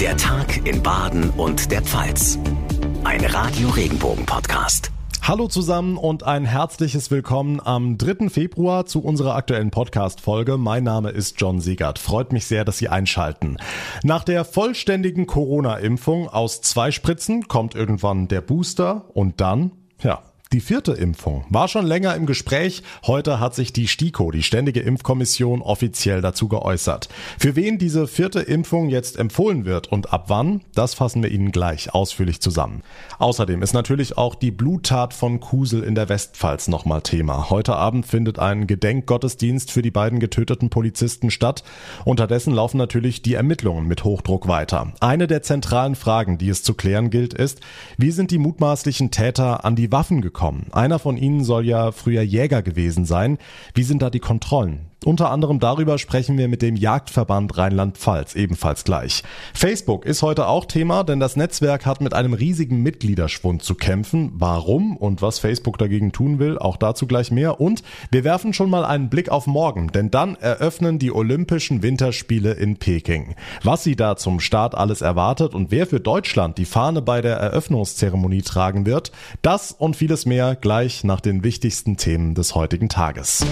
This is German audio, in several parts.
Der Tag in Baden und der Pfalz. Ein Radio Regenbogen Podcast. Hallo zusammen und ein herzliches Willkommen am 3. Februar zu unserer aktuellen Podcast-Folge. Mein Name ist John Siegert. Freut mich sehr, dass Sie einschalten. Nach der vollständigen Corona-Impfung aus zwei Spritzen kommt irgendwann der Booster und dann, ja, die vierte Impfung war schon länger im Gespräch. Heute hat sich die STIKO, die Ständige Impfkommission, offiziell dazu geäußert. Für wen diese vierte Impfung jetzt empfohlen wird und ab wann, das fassen wir Ihnen gleich ausführlich zusammen. Außerdem ist natürlich auch die Bluttat von Kusel in der Westpfalz nochmal Thema. Heute Abend findet ein Gedenkgottesdienst für die beiden getöteten Polizisten statt. Unterdessen laufen natürlich die Ermittlungen mit Hochdruck weiter. Eine der zentralen Fragen, die es zu klären gilt, ist, wie sind die mutmaßlichen Täter an die Waffen gekommen? Bekommen. Einer von ihnen soll ja früher Jäger gewesen sein. Wie sind da die Kontrollen? Unter anderem darüber sprechen wir mit dem Jagdverband Rheinland-Pfalz ebenfalls gleich. Facebook ist heute auch Thema, denn das Netzwerk hat mit einem riesigen Mitgliederschwund zu kämpfen. Warum und was Facebook dagegen tun will, auch dazu gleich mehr. Und wir werfen schon mal einen Blick auf morgen, denn dann eröffnen die Olympischen Winterspiele in Peking. Was sie da zum Start alles erwartet und wer für Deutschland die Fahne bei der Eröffnungszeremonie tragen wird, das und vieles mehr gleich nach den wichtigsten Themen des heutigen Tages.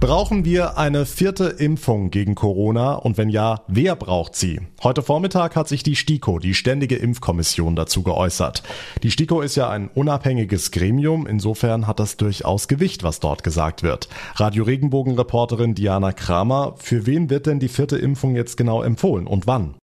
Brauchen wir eine vierte Impfung gegen Corona und wenn ja, wer braucht sie? Heute Vormittag hat sich die STIKO, die Ständige Impfkommission, dazu geäußert. Die STIKO ist ja ein unabhängiges Gremium, insofern hat das durchaus Gewicht, was dort gesagt wird. Radio Regenbogen-Reporterin Diana Kramer, für wen wird denn die vierte Impfung jetzt genau empfohlen und wann?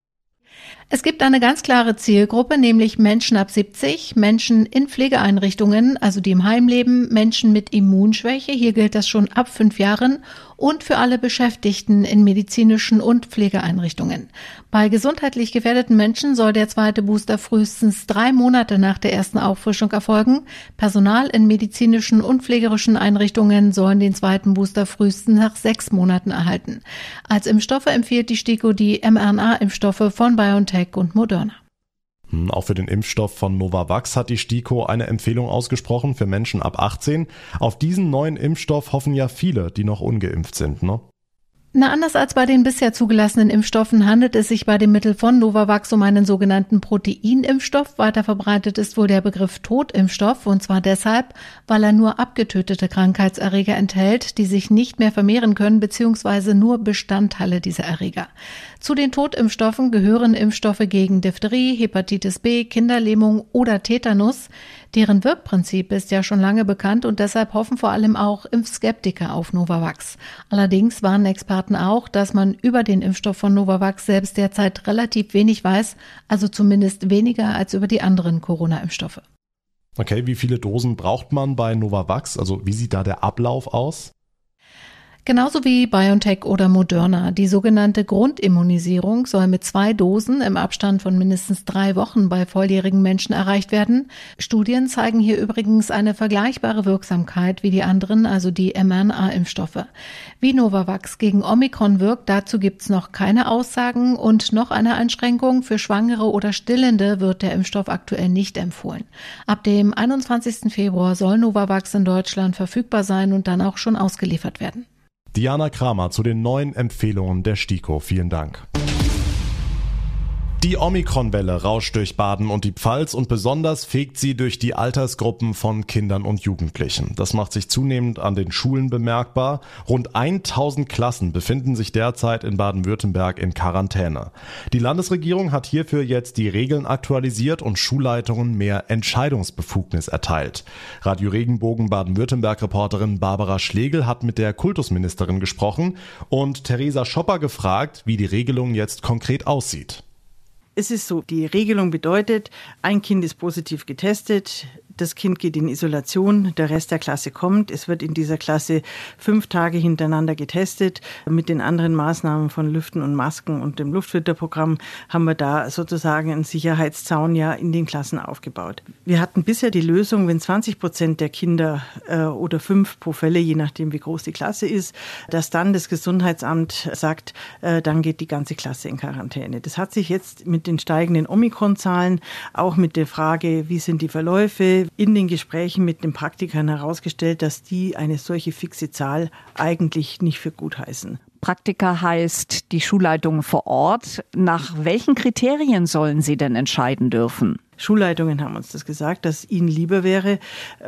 Es gibt eine ganz klare Zielgruppe, nämlich Menschen ab 70, Menschen in Pflegeeinrichtungen, also die im Heim leben, Menschen mit Immunschwäche, hier gilt das schon ab fünf Jahren, und für alle Beschäftigten in medizinischen und Pflegeeinrichtungen. Bei gesundheitlich gefährdeten Menschen soll der zweite Booster frühestens drei Monate nach der ersten Auffrischung erfolgen. Personal in medizinischen und pflegerischen Einrichtungen sollen den zweiten Booster frühestens nach sechs Monaten erhalten. Als Impfstoffe empfiehlt die STIKO die mRNA-Impfstoffe von BioNTech und Moderna. Hm, auch für den Impfstoff von Novavax hat die STIKO eine Empfehlung ausgesprochen für Menschen ab 18. Auf diesen neuen Impfstoff hoffen ja viele, die noch ungeimpft sind, ne? Na, anders als bei den bisher zugelassenen Impfstoffen handelt es sich bei dem Mittel von Novavax um einen sogenannten Proteinimpfstoff. Weiter verbreitet ist wohl der Begriff Totimpfstoff und zwar deshalb, weil er nur abgetötete Krankheitserreger enthält, die sich nicht mehr vermehren können bzw. nur Bestandteile dieser Erreger. Zu den Totimpfstoffen gehören Impfstoffe gegen Diphtherie, Hepatitis B, Kinderlähmung oder Tetanus. Deren Wirkprinzip ist ja schon lange bekannt und deshalb hoffen vor allem auch Impfskeptiker auf Novavax. Allerdings warnen Experten auch, dass man über den Impfstoff von Novavax selbst derzeit relativ wenig weiß, also zumindest weniger als über die anderen Corona-Impfstoffe. Okay, wie viele Dosen braucht man bei Novavax? Also wie sieht da der Ablauf aus? Genauso wie BioNTech oder Moderna. Die sogenannte Grundimmunisierung soll mit zwei Dosen im Abstand von mindestens drei Wochen bei volljährigen Menschen erreicht werden. Studien zeigen hier übrigens eine vergleichbare Wirksamkeit wie die anderen, also die mRNA-Impfstoffe. Wie Novavax gegen Omikron wirkt, dazu gibt's noch keine Aussagen und noch eine Einschränkung. Für Schwangere oder Stillende wird der Impfstoff aktuell nicht empfohlen. Ab dem 21. Februar soll Novavax in Deutschland verfügbar sein und dann auch schon ausgeliefert werden. Diana Kramer zu den neuen Empfehlungen der STIKO. Vielen Dank. Die Omikron-Welle rauscht durch Baden und die Pfalz und besonders fegt sie durch die Altersgruppen von Kindern und Jugendlichen. Das macht sich zunehmend an den Schulen bemerkbar. Rund 1000 Klassen befinden sich derzeit in Baden-Württemberg in Quarantäne. Die Landesregierung hat hierfür jetzt die Regeln aktualisiert und Schulleitungen mehr Entscheidungsbefugnis erteilt. Radio Regenbogen Baden-Württemberg-Reporterin Barbara Schlegel hat mit der Kultusministerin gesprochen und Theresa Schopper gefragt, wie die Regelung jetzt konkret aussieht. Es ist so, die Regelung bedeutet, ein Kind ist positiv getestet, das Kind geht in Isolation, der Rest der Klasse kommt. Es wird in dieser Klasse fünf Tage hintereinander getestet. Mit den anderen Maßnahmen von Lüften und Masken und dem Luftfilterprogramm haben wir da sozusagen einen Sicherheitszaun ja in den Klassen aufgebaut. Wir hatten bisher die Lösung, wenn 20 Prozent der Kinder äh, oder fünf pro Fälle, je nachdem wie groß die Klasse ist, dass dann das Gesundheitsamt sagt, äh, dann geht die ganze Klasse in Quarantäne. Das hat sich jetzt mit den steigenden Omikron-Zahlen, auch mit der Frage, wie sind die Verläufe, in den Gesprächen mit den Praktikern herausgestellt, dass die eine solche fixe Zahl eigentlich nicht für gut heißen. Praktika heißt die Schulleitung vor Ort. Nach welchen Kriterien sollen sie denn entscheiden dürfen? Schulleitungen haben uns das gesagt, dass ihnen lieber wäre,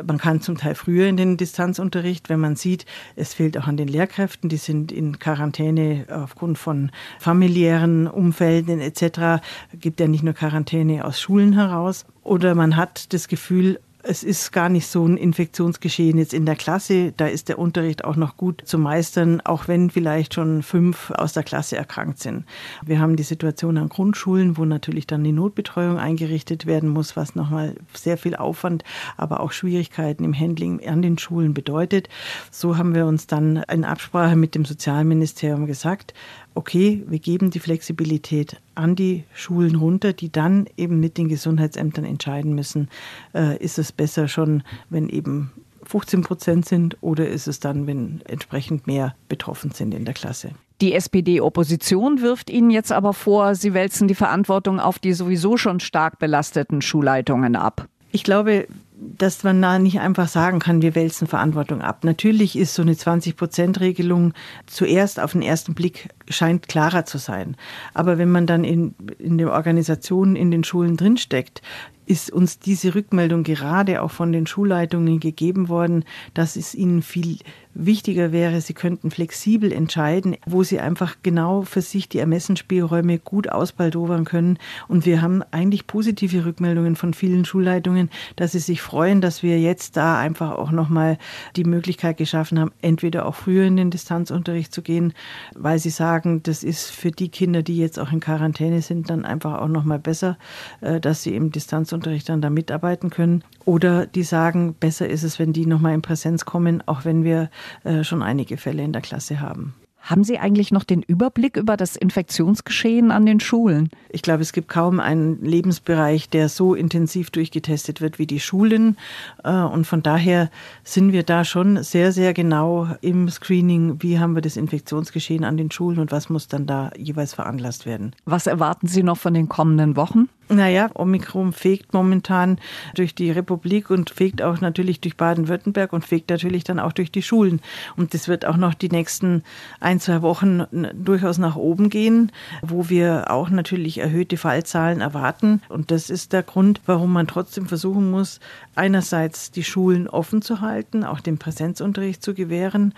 man kann zum Teil früher in den Distanzunterricht, wenn man sieht, es fehlt auch an den Lehrkräften, die sind in Quarantäne aufgrund von familiären Umfelden etc. Gibt ja nicht nur Quarantäne aus Schulen heraus. Oder man hat das Gefühl, es ist gar nicht so ein Infektionsgeschehen jetzt in der Klasse. Da ist der Unterricht auch noch gut zu meistern, auch wenn vielleicht schon fünf aus der Klasse erkrankt sind. Wir haben die Situation an Grundschulen, wo natürlich dann die Notbetreuung eingerichtet werden muss, was nochmal sehr viel Aufwand, aber auch Schwierigkeiten im Handling an den Schulen bedeutet. So haben wir uns dann in Absprache mit dem Sozialministerium gesagt, okay, wir geben die Flexibilität an die Schulen runter, die dann eben mit den Gesundheitsämtern entscheiden müssen, äh, ist es besser schon, wenn eben 15 Prozent sind oder ist es dann, wenn entsprechend mehr betroffen sind in der Klasse. Die SPD-Opposition wirft Ihnen jetzt aber vor, Sie wälzen die Verantwortung auf die sowieso schon stark belasteten Schulleitungen ab. Ich glaube, dass man da nicht einfach sagen kann, wir wälzen Verantwortung ab. Natürlich ist so eine 20-Prozent-Regelung zuerst auf den ersten Blick scheint klarer zu sein. Aber wenn man dann in, in der Organisation in den Schulen drinsteckt, ist uns diese Rückmeldung gerade auch von den Schulleitungen gegeben worden, dass es ihnen viel wichtiger wäre, sie könnten flexibel entscheiden, wo sie einfach genau für sich die Ermessensspielräume gut ausbaldowern können. Und wir haben eigentlich positive Rückmeldungen von vielen Schulleitungen, dass sie sich freuen, dass wir jetzt da einfach auch nochmal die Möglichkeit geschaffen haben, entweder auch früher in den Distanzunterricht zu gehen, weil sie sagen, das ist für die Kinder, die jetzt auch in Quarantäne sind, dann einfach auch nochmal besser, äh, dass sie im Distanzunterricht dann da mitarbeiten können. Oder die sagen, besser ist es, wenn die nochmal in Präsenz kommen, auch wenn wir äh, schon einige Fälle in der Klasse haben. Haben Sie eigentlich noch den Überblick über das Infektionsgeschehen an den Schulen? Ich glaube, es gibt kaum einen Lebensbereich, der so intensiv durchgetestet wird wie die Schulen. Äh, und von daher sind wir da schon sehr, sehr genau im Screening, wie haben wir das Infektionsgeschehen an den Schulen und was muss dann da jeweils veranlasst werden. Was erwarten Sie noch von den kommenden Wochen? Naja, Omikron fegt momentan durch die Republik und fegt auch natürlich durch Baden-Württemberg und fegt natürlich dann auch durch die Schulen. Und das wird auch noch die nächsten ein, zwei Wochen durchaus nach oben gehen, wo wir auch natürlich erhöhte Fallzahlen erwarten. Und das ist der Grund, warum man trotzdem versuchen muss, einerseits die Schulen offen zu halten, auch den Präsenzunterricht zu gewähren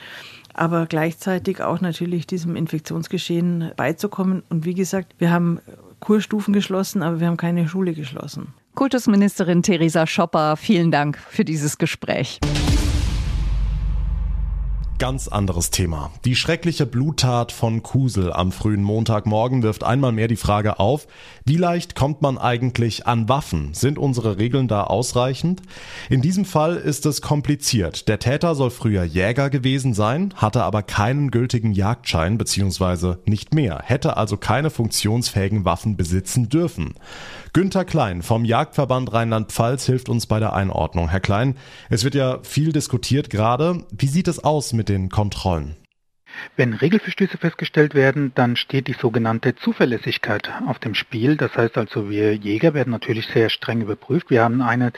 aber gleichzeitig auch natürlich diesem Infektionsgeschehen beizukommen. Und wie gesagt, wir haben Kurstufen geschlossen, aber wir haben keine Schule geschlossen. Kultusministerin Theresa Schopper, vielen Dank für dieses Gespräch. Ganz anderes Thema. Die schreckliche Bluttat von Kusel am frühen Montagmorgen wirft einmal mehr die Frage auf, wie leicht kommt man eigentlich an Waffen? Sind unsere Regeln da ausreichend? In diesem Fall ist es kompliziert. Der Täter soll früher Jäger gewesen sein, hatte aber keinen gültigen Jagdschein bzw. nicht mehr, hätte also keine funktionsfähigen Waffen besitzen dürfen. Günter Klein vom Jagdverband Rheinland-Pfalz hilft uns bei der Einordnung. Herr Klein, es wird ja viel diskutiert gerade. Wie sieht es aus mit den Kontrollen? Wenn Regelverstöße festgestellt werden, dann steht die sogenannte Zuverlässigkeit auf dem Spiel. Das heißt also, wir Jäger werden natürlich sehr streng überprüft. Wir haben eine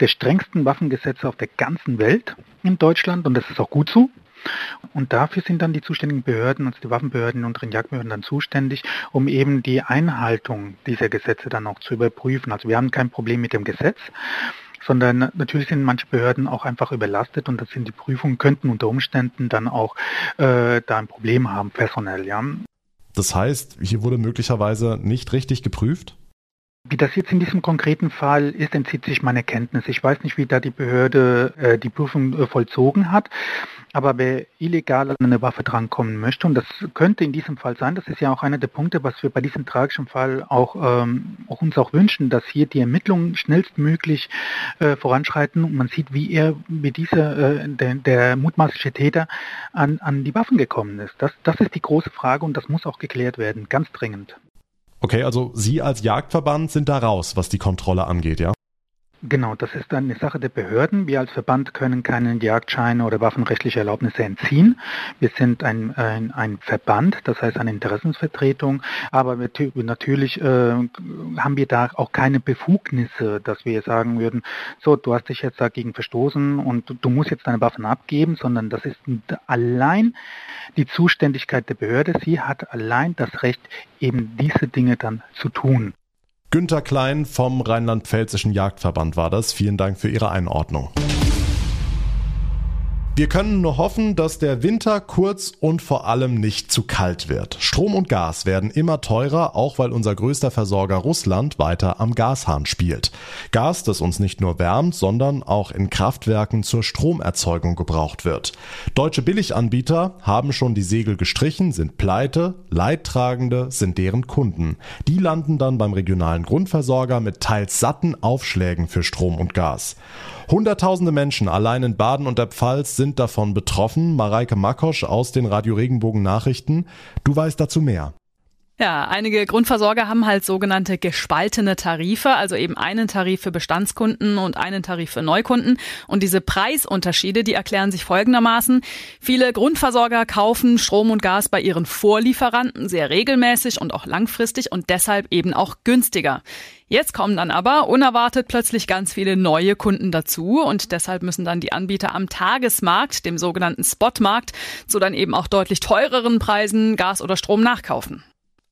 der strengsten Waffengesetze auf der ganzen Welt in Deutschland und das ist auch gut so. Und dafür sind dann die zuständigen Behörden, also die Waffenbehörden und den Jagdbehörden dann zuständig, um eben die Einhaltung dieser Gesetze dann auch zu überprüfen. Also wir haben kein Problem mit dem Gesetz, sondern natürlich sind manche Behörden auch einfach überlastet und das sind die Prüfungen könnten unter Umständen dann auch äh, da ein Problem haben, personell, ja. Das heißt, hier wurde möglicherweise nicht richtig geprüft? Wie das jetzt in diesem konkreten Fall ist, entzieht sich meine Kenntnis. Ich weiß nicht, wie da die Behörde äh, die Prüfung äh, vollzogen hat. Aber wer illegal an eine Waffe drankommen möchte, und das könnte in diesem Fall sein, das ist ja auch einer der Punkte, was wir bei diesem tragischen Fall auch, ähm, auch uns auch wünschen, dass hier die Ermittlungen schnellstmöglich äh, voranschreiten und man sieht, wie er, wie dieser, äh, der, der mutmaßliche Täter an, an die Waffen gekommen ist. Das, das ist die große Frage und das muss auch geklärt werden, ganz dringend. Okay, also Sie als Jagdverband sind da raus, was die Kontrolle angeht, ja? Genau, das ist eine Sache der Behörden. Wir als Verband können keinen Jagdschein oder waffenrechtliche Erlaubnisse entziehen. Wir sind ein, ein, ein Verband, das heißt eine Interessensvertretung, aber wir, natürlich äh, haben wir da auch keine Befugnisse, dass wir sagen würden, so, du hast dich jetzt dagegen verstoßen und du, du musst jetzt deine Waffen abgeben, sondern das ist allein die Zuständigkeit der Behörde. Sie hat allein das Recht, eben diese Dinge dann zu tun. Günter Klein vom Rheinland-Pfälzischen Jagdverband war das. Vielen Dank für Ihre Einordnung. Wir können nur hoffen, dass der Winter kurz und vor allem nicht zu kalt wird. Strom und Gas werden immer teurer, auch weil unser größter Versorger Russland weiter am Gashahn spielt. Gas, das uns nicht nur wärmt, sondern auch in Kraftwerken zur Stromerzeugung gebraucht wird. Deutsche Billiganbieter haben schon die Segel gestrichen, sind pleite, Leidtragende sind deren Kunden. Die landen dann beim regionalen Grundversorger mit teils satten Aufschlägen für Strom und Gas. Hunderttausende Menschen allein in Baden und der Pfalz sind davon betroffen. Mareike Makosch aus den Radio Regenbogen Nachrichten. Du weißt dazu mehr. Ja, einige Grundversorger haben halt sogenannte gespaltene Tarife, also eben einen Tarif für Bestandskunden und einen Tarif für Neukunden. Und diese Preisunterschiede, die erklären sich folgendermaßen. Viele Grundversorger kaufen Strom und Gas bei ihren Vorlieferanten sehr regelmäßig und auch langfristig und deshalb eben auch günstiger. Jetzt kommen dann aber unerwartet plötzlich ganz viele neue Kunden dazu und deshalb müssen dann die Anbieter am Tagesmarkt, dem sogenannten Spotmarkt, zu dann eben auch deutlich teureren Preisen Gas oder Strom nachkaufen.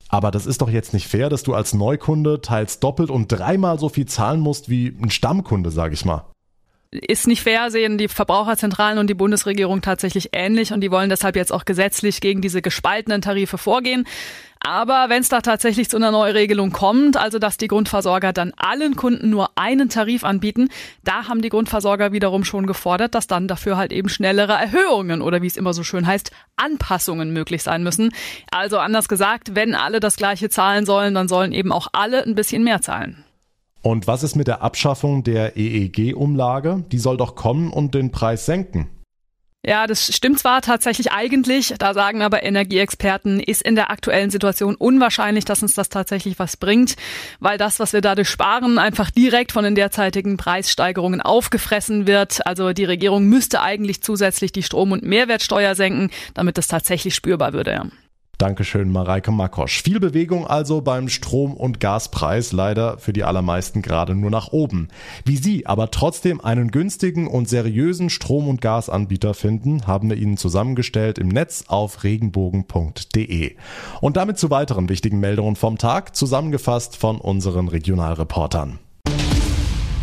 Aber das ist doch jetzt nicht fair, dass du als Neukunde teils doppelt und dreimal so viel zahlen musst wie ein Stammkunde, sag ich mal. Ist nicht fair, sehen die Verbraucherzentralen und die Bundesregierung tatsächlich ähnlich und die wollen deshalb jetzt auch gesetzlich gegen diese gespaltenen Tarife vorgehen. Aber wenn es da tatsächlich zu einer Neuregelung kommt, also dass die Grundversorger dann allen Kunden nur einen Tarif anbieten, da haben die Grundversorger wiederum schon gefordert, dass dann dafür halt eben schnellere Erhöhungen oder wie es immer so schön heißt, Anpassungen möglich sein müssen. Also anders gesagt, wenn alle das gleiche zahlen sollen, dann sollen eben auch alle ein bisschen mehr zahlen. Und was ist mit der Abschaffung der EEG-Umlage? Die soll doch kommen und den Preis senken. Ja, das stimmt zwar tatsächlich eigentlich, da sagen aber Energieexperten, ist in der aktuellen Situation unwahrscheinlich, dass uns das tatsächlich was bringt, weil das, was wir dadurch sparen, einfach direkt von den derzeitigen Preissteigerungen aufgefressen wird. Also die Regierung müsste eigentlich zusätzlich die Strom- und Mehrwertsteuer senken, damit das tatsächlich spürbar würde. Dankeschön, Mareike Makosch. Viel Bewegung also beim Strom- und Gaspreis, leider für die allermeisten gerade nur nach oben. Wie Sie aber trotzdem einen günstigen und seriösen Strom- und Gasanbieter finden, haben wir Ihnen zusammengestellt im Netz auf regenbogen.de. Und damit zu weiteren wichtigen Meldungen vom Tag, zusammengefasst von unseren Regionalreportern.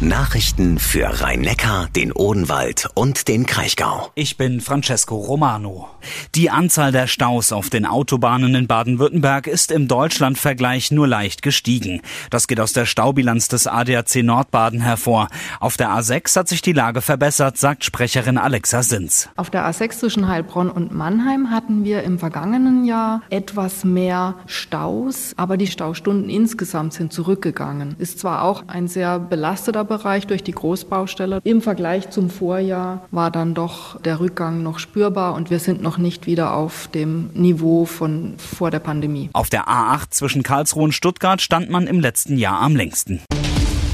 Nachrichten für Rhein-Neckar, den Odenwald und den Kraichgau. Ich bin Francesco Romano. Die Anzahl der Staus auf den Autobahnen in Baden-Württemberg ist im Deutschlandvergleich nur leicht gestiegen. Das geht aus der Staubilanz des ADAC Nordbaden hervor. Auf der A6 hat sich die Lage verbessert, sagt Sprecherin Alexa Sins. Auf der A6 zwischen Heilbronn und Mannheim hatten wir im vergangenen Jahr etwas mehr Staus, aber die Staustunden insgesamt sind zurückgegangen. Ist zwar auch ein sehr belasteter Bereich durch die Großbaustelle. Im Vergleich zum Vorjahr war dann doch der Rückgang noch spürbar und wir sind noch nicht wieder auf dem Niveau von vor der Pandemie. Auf der A8 zwischen Karlsruhe und Stuttgart stand man im letzten Jahr am längsten.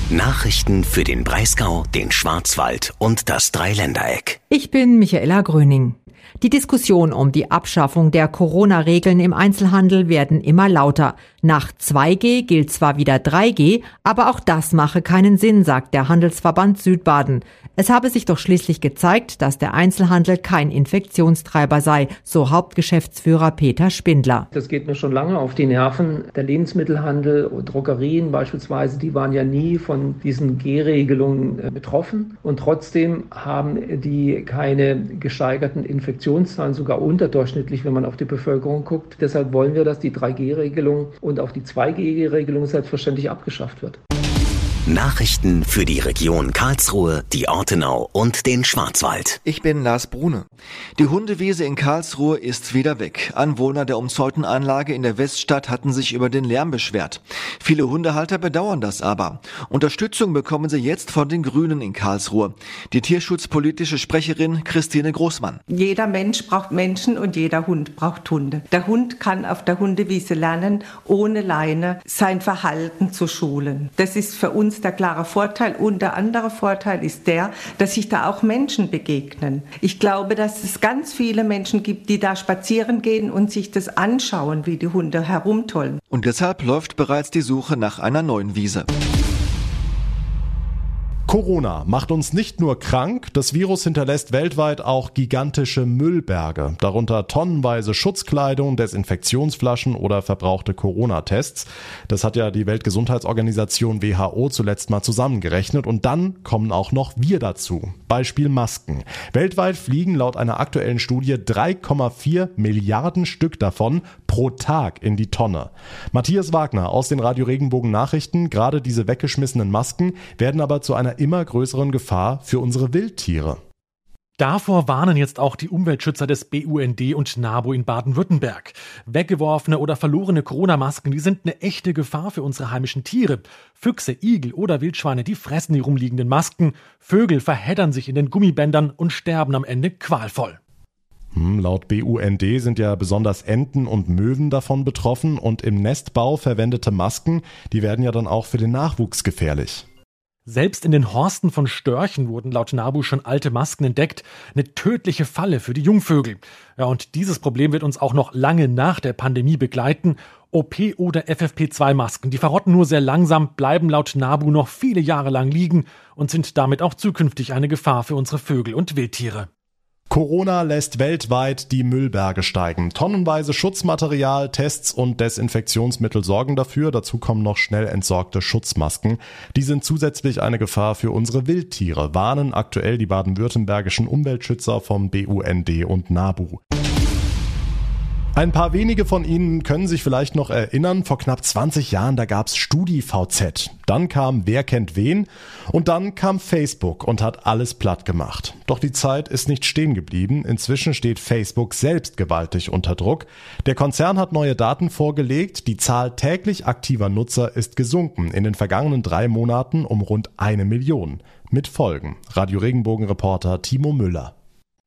Nachrichten für den Breisgau, den Schwarzwald und das Dreiländereck. Ich bin Michaela Gröning. Die Diskussion um die Abschaffung der Corona-Regeln im Einzelhandel werden immer lauter. Nach 2G gilt zwar wieder 3G, aber auch das mache keinen Sinn, sagt der Handelsverband Südbaden. Es habe sich doch schließlich gezeigt, dass der Einzelhandel kein Infektionstreiber sei, so Hauptgeschäftsführer Peter Spindler. Das geht mir schon lange auf die Nerven. Der Lebensmittelhandel und Drogerien beispielsweise, die waren ja nie von diesen G-Regelungen äh, betroffen. Und trotzdem haben die keine gesteigerten Infektionszahlen, sogar unterdurchschnittlich, wenn man auf die Bevölkerung guckt. Deshalb wollen wir, dass die 3G-Regelung und auch die 2G-Regelung selbstverständlich abgeschafft wird. Nachrichten für die Region Karlsruhe, die Ortenau und den Schwarzwald. Ich bin Lars Brune. Die Hundewiese in Karlsruhe ist wieder weg. Anwohner der umzäunten Anlage in der Weststadt hatten sich über den Lärm beschwert. Viele Hundehalter bedauern das aber. Unterstützung bekommen sie jetzt von den Grünen in Karlsruhe. Die tierschutzpolitische Sprecherin Christine Großmann. Jeder Mensch braucht Menschen und jeder Hund braucht Hunde. Der Hund kann auf der Hundewiese lernen, ohne Leine sein Verhalten zu schulen. Das ist für uns uns der klare Vorteil. Und der andere Vorteil ist der, dass sich da auch Menschen begegnen. Ich glaube, dass es ganz viele Menschen gibt, die da spazieren gehen und sich das anschauen, wie die Hunde herumtollen. Und deshalb läuft bereits die Suche nach einer neuen Wiese. Corona macht uns nicht nur krank, das Virus hinterlässt weltweit auch gigantische Müllberge, darunter tonnenweise Schutzkleidung, Desinfektionsflaschen oder verbrauchte Corona-Tests. Das hat ja die Weltgesundheitsorganisation WHO zuletzt mal zusammengerechnet und dann kommen auch noch wir dazu. Beispiel Masken. Weltweit fliegen laut einer aktuellen Studie 3,4 Milliarden Stück davon pro Tag in die Tonne. Matthias Wagner aus den Radio Regenbogen Nachrichten, gerade diese weggeschmissenen Masken werden aber zu einer immer größeren Gefahr für unsere Wildtiere. Davor warnen jetzt auch die Umweltschützer des BUND und NABU in Baden-Württemberg. Weggeworfene oder verlorene Corona-Masken, die sind eine echte Gefahr für unsere heimischen Tiere. Füchse, Igel oder Wildschweine, die fressen die rumliegenden Masken. Vögel verheddern sich in den Gummibändern und sterben am Ende qualvoll. Hm, laut BUND sind ja besonders Enten und Möwen davon betroffen und im Nestbau verwendete Masken, die werden ja dann auch für den Nachwuchs gefährlich. Selbst in den Horsten von Störchen wurden laut NABU schon alte Masken entdeckt. Eine tödliche Falle für die Jungvögel. Ja, und dieses Problem wird uns auch noch lange nach der Pandemie begleiten. OP- oder FFP2-Masken, die verrotten nur sehr langsam, bleiben laut NABU noch viele Jahre lang liegen und sind damit auch zukünftig eine Gefahr für unsere Vögel und Wildtiere. Corona lässt weltweit die Müllberge steigen. Tonnenweise Schutzmaterial, Tests und Desinfektionsmittel sorgen dafür. Dazu kommen noch schnell entsorgte Schutzmasken. Die sind zusätzlich eine Gefahr für unsere Wildtiere, warnen aktuell die baden-württembergischen Umweltschützer vom BUND und NABU. Ein paar wenige von Ihnen können sich vielleicht noch erinnern, vor knapp 20 Jahren, da gab's StudiVZ. Dann kam Wer kennt wen und dann kam Facebook und hat alles platt gemacht. Doch die Zeit ist nicht stehen geblieben. Inzwischen steht Facebook selbst gewaltig unter Druck. Der Konzern hat neue Daten vorgelegt. Die Zahl täglich aktiver Nutzer ist gesunken in den vergangenen drei Monaten um rund eine Million. Mit Folgen. Radio Regenbogen Reporter Timo Müller.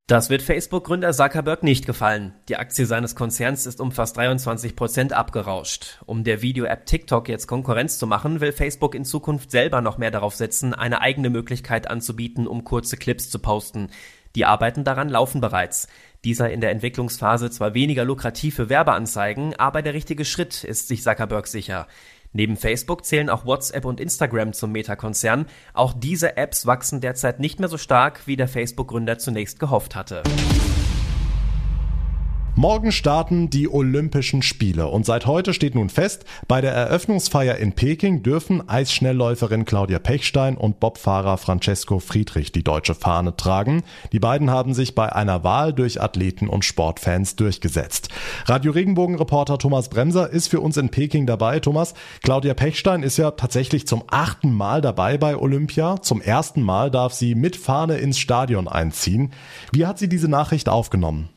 Das wird Facebook-Gründer Zuckerberg nicht gefallen. Die Aktie seines Konzerns ist um fast 23 Prozent abgerauscht. Um der Video-App TikTok jetzt Konkurrenz zu machen, will Facebook in Zukunft selber noch mehr darauf setzen, eine eigene Möglichkeit anzubieten, um kurze Clips zu posten. Die Arbeiten daran laufen bereits. Dieser in der Entwicklungsphase zwar weniger lukrative Werbeanzeigen, aber der richtige Schritt ist sich Zuckerberg sicher. Neben Facebook zählen auch WhatsApp und Instagram zum Meta-Konzern. Auch diese Apps wachsen derzeit nicht mehr so stark, wie der Facebook-Gründer zunächst gehofft hatte. Morgen starten die Olympischen Spiele und seit heute steht nun fest, bei der Eröffnungsfeier in Peking dürfen Eisschnellläuferin Claudia Pechstein und Bobfahrer Francesco Friedrich die deutsche Fahne tragen. Die beiden haben sich bei einer Wahl durch Athleten und Sportfans durchgesetzt. Radio Regenbogen Reporter Thomas Bremser ist für uns in Peking dabei. Thomas, Claudia Pechstein ist ja tatsächlich zum achten Mal dabei bei Olympia. Zum ersten Mal darf sie mit Fahne ins Stadion einziehen. Wie hat sie diese Nachricht aufgenommen?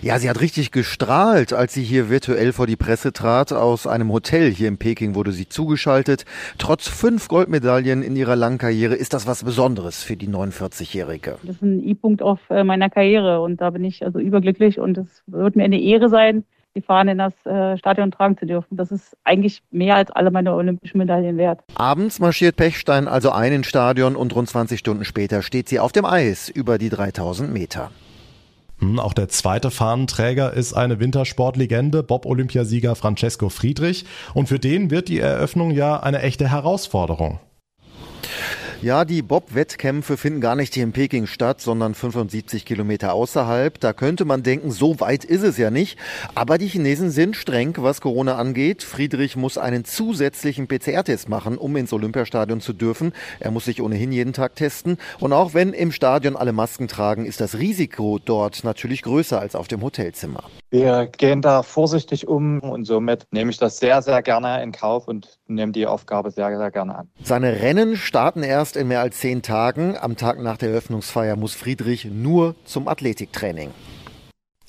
Ja, sie hat richtig gestrahlt, als sie hier virtuell vor die Presse trat. Aus einem Hotel hier in Peking wurde sie zugeschaltet. Trotz fünf Goldmedaillen in ihrer langen Karriere ist das was Besonderes für die 49-Jährige. Das ist ein I-Punkt auf äh, meiner Karriere und da bin ich also überglücklich und es wird mir eine Ehre sein, die Fahne in das äh, Stadion tragen zu dürfen. Das ist eigentlich mehr als alle meine olympischen Medaillen wert. Abends marschiert Pechstein also ein ins Stadion und rund 20 Stunden später steht sie auf dem Eis über die 3000 Meter. Hm, auch der zweite Fahnenträger ist eine Wintersportlegende, Bob-Olympiasieger Francesco Friedrich. Und für den wird die Eröffnung ja eine echte Herausforderung. Ja, die Bob-Wettkämpfe finden gar nicht hier in Peking statt, sondern 75 Kilometer außerhalb. Da könnte man denken, so weit ist es ja nicht. Aber die Chinesen sind streng, was Corona angeht. Friedrich muss einen zusätzlichen PCR-Test machen, um ins Olympiastadion zu dürfen. Er muss sich ohnehin jeden Tag testen. Und auch wenn im Stadion alle Masken tragen, ist das Risiko dort natürlich größer als auf dem Hotelzimmer. Wir gehen da vorsichtig um und somit nehme ich das sehr, sehr gerne in Kauf und nehme die Aufgabe sehr, sehr gerne an. Seine Rennen starten erst in mehr als zehn Tagen. Am Tag nach der Eröffnungsfeier muss Friedrich nur zum Athletiktraining.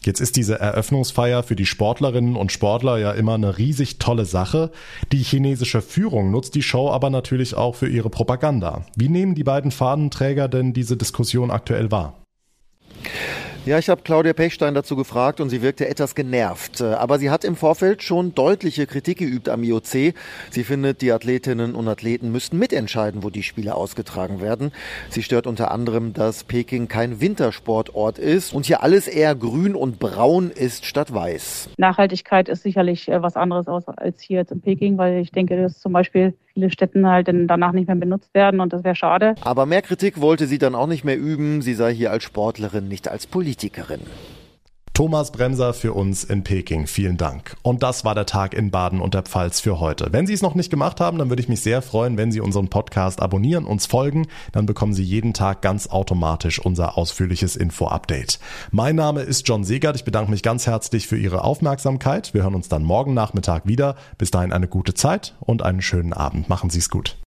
Jetzt ist diese Eröffnungsfeier für die Sportlerinnen und Sportler ja immer eine riesig tolle Sache. Die chinesische Führung nutzt die Show aber natürlich auch für ihre Propaganda. Wie nehmen die beiden Fahnenträger denn diese Diskussion aktuell wahr? Ja, ich habe Claudia Pechstein dazu gefragt und sie wirkte etwas genervt. Aber sie hat im Vorfeld schon deutliche Kritik geübt am IOC. Sie findet, die Athletinnen und Athleten müssten mitentscheiden, wo die Spiele ausgetragen werden. Sie stört unter anderem, dass Peking kein Wintersportort ist und hier alles eher grün und braun ist statt weiß. Nachhaltigkeit ist sicherlich äh, was anderes als hier jetzt in Peking, weil ich denke, dass zum Beispiel viele Städten halt danach nicht mehr benutzt werden und das wäre schade. Aber mehr Kritik wollte sie dann auch nicht mehr üben. Sie sei hier als Sportlerin, nicht als Politikerin. Thomas Bremser für uns in Peking. Vielen Dank. Und das war der Tag in Baden und der Pfalz für heute. Wenn Sie es noch nicht gemacht haben, dann würde ich mich sehr freuen, wenn Sie unseren Podcast abonnieren, uns folgen. Dann bekommen Sie jeden Tag ganz automatisch unser ausführliches Info-Update. Mein Name ist John Segert. Ich bedanke mich ganz herzlich für Ihre Aufmerksamkeit. Wir hören uns dann morgen Nachmittag wieder. Bis dahin eine gute Zeit und einen schönen Abend. Machen Sie es gut.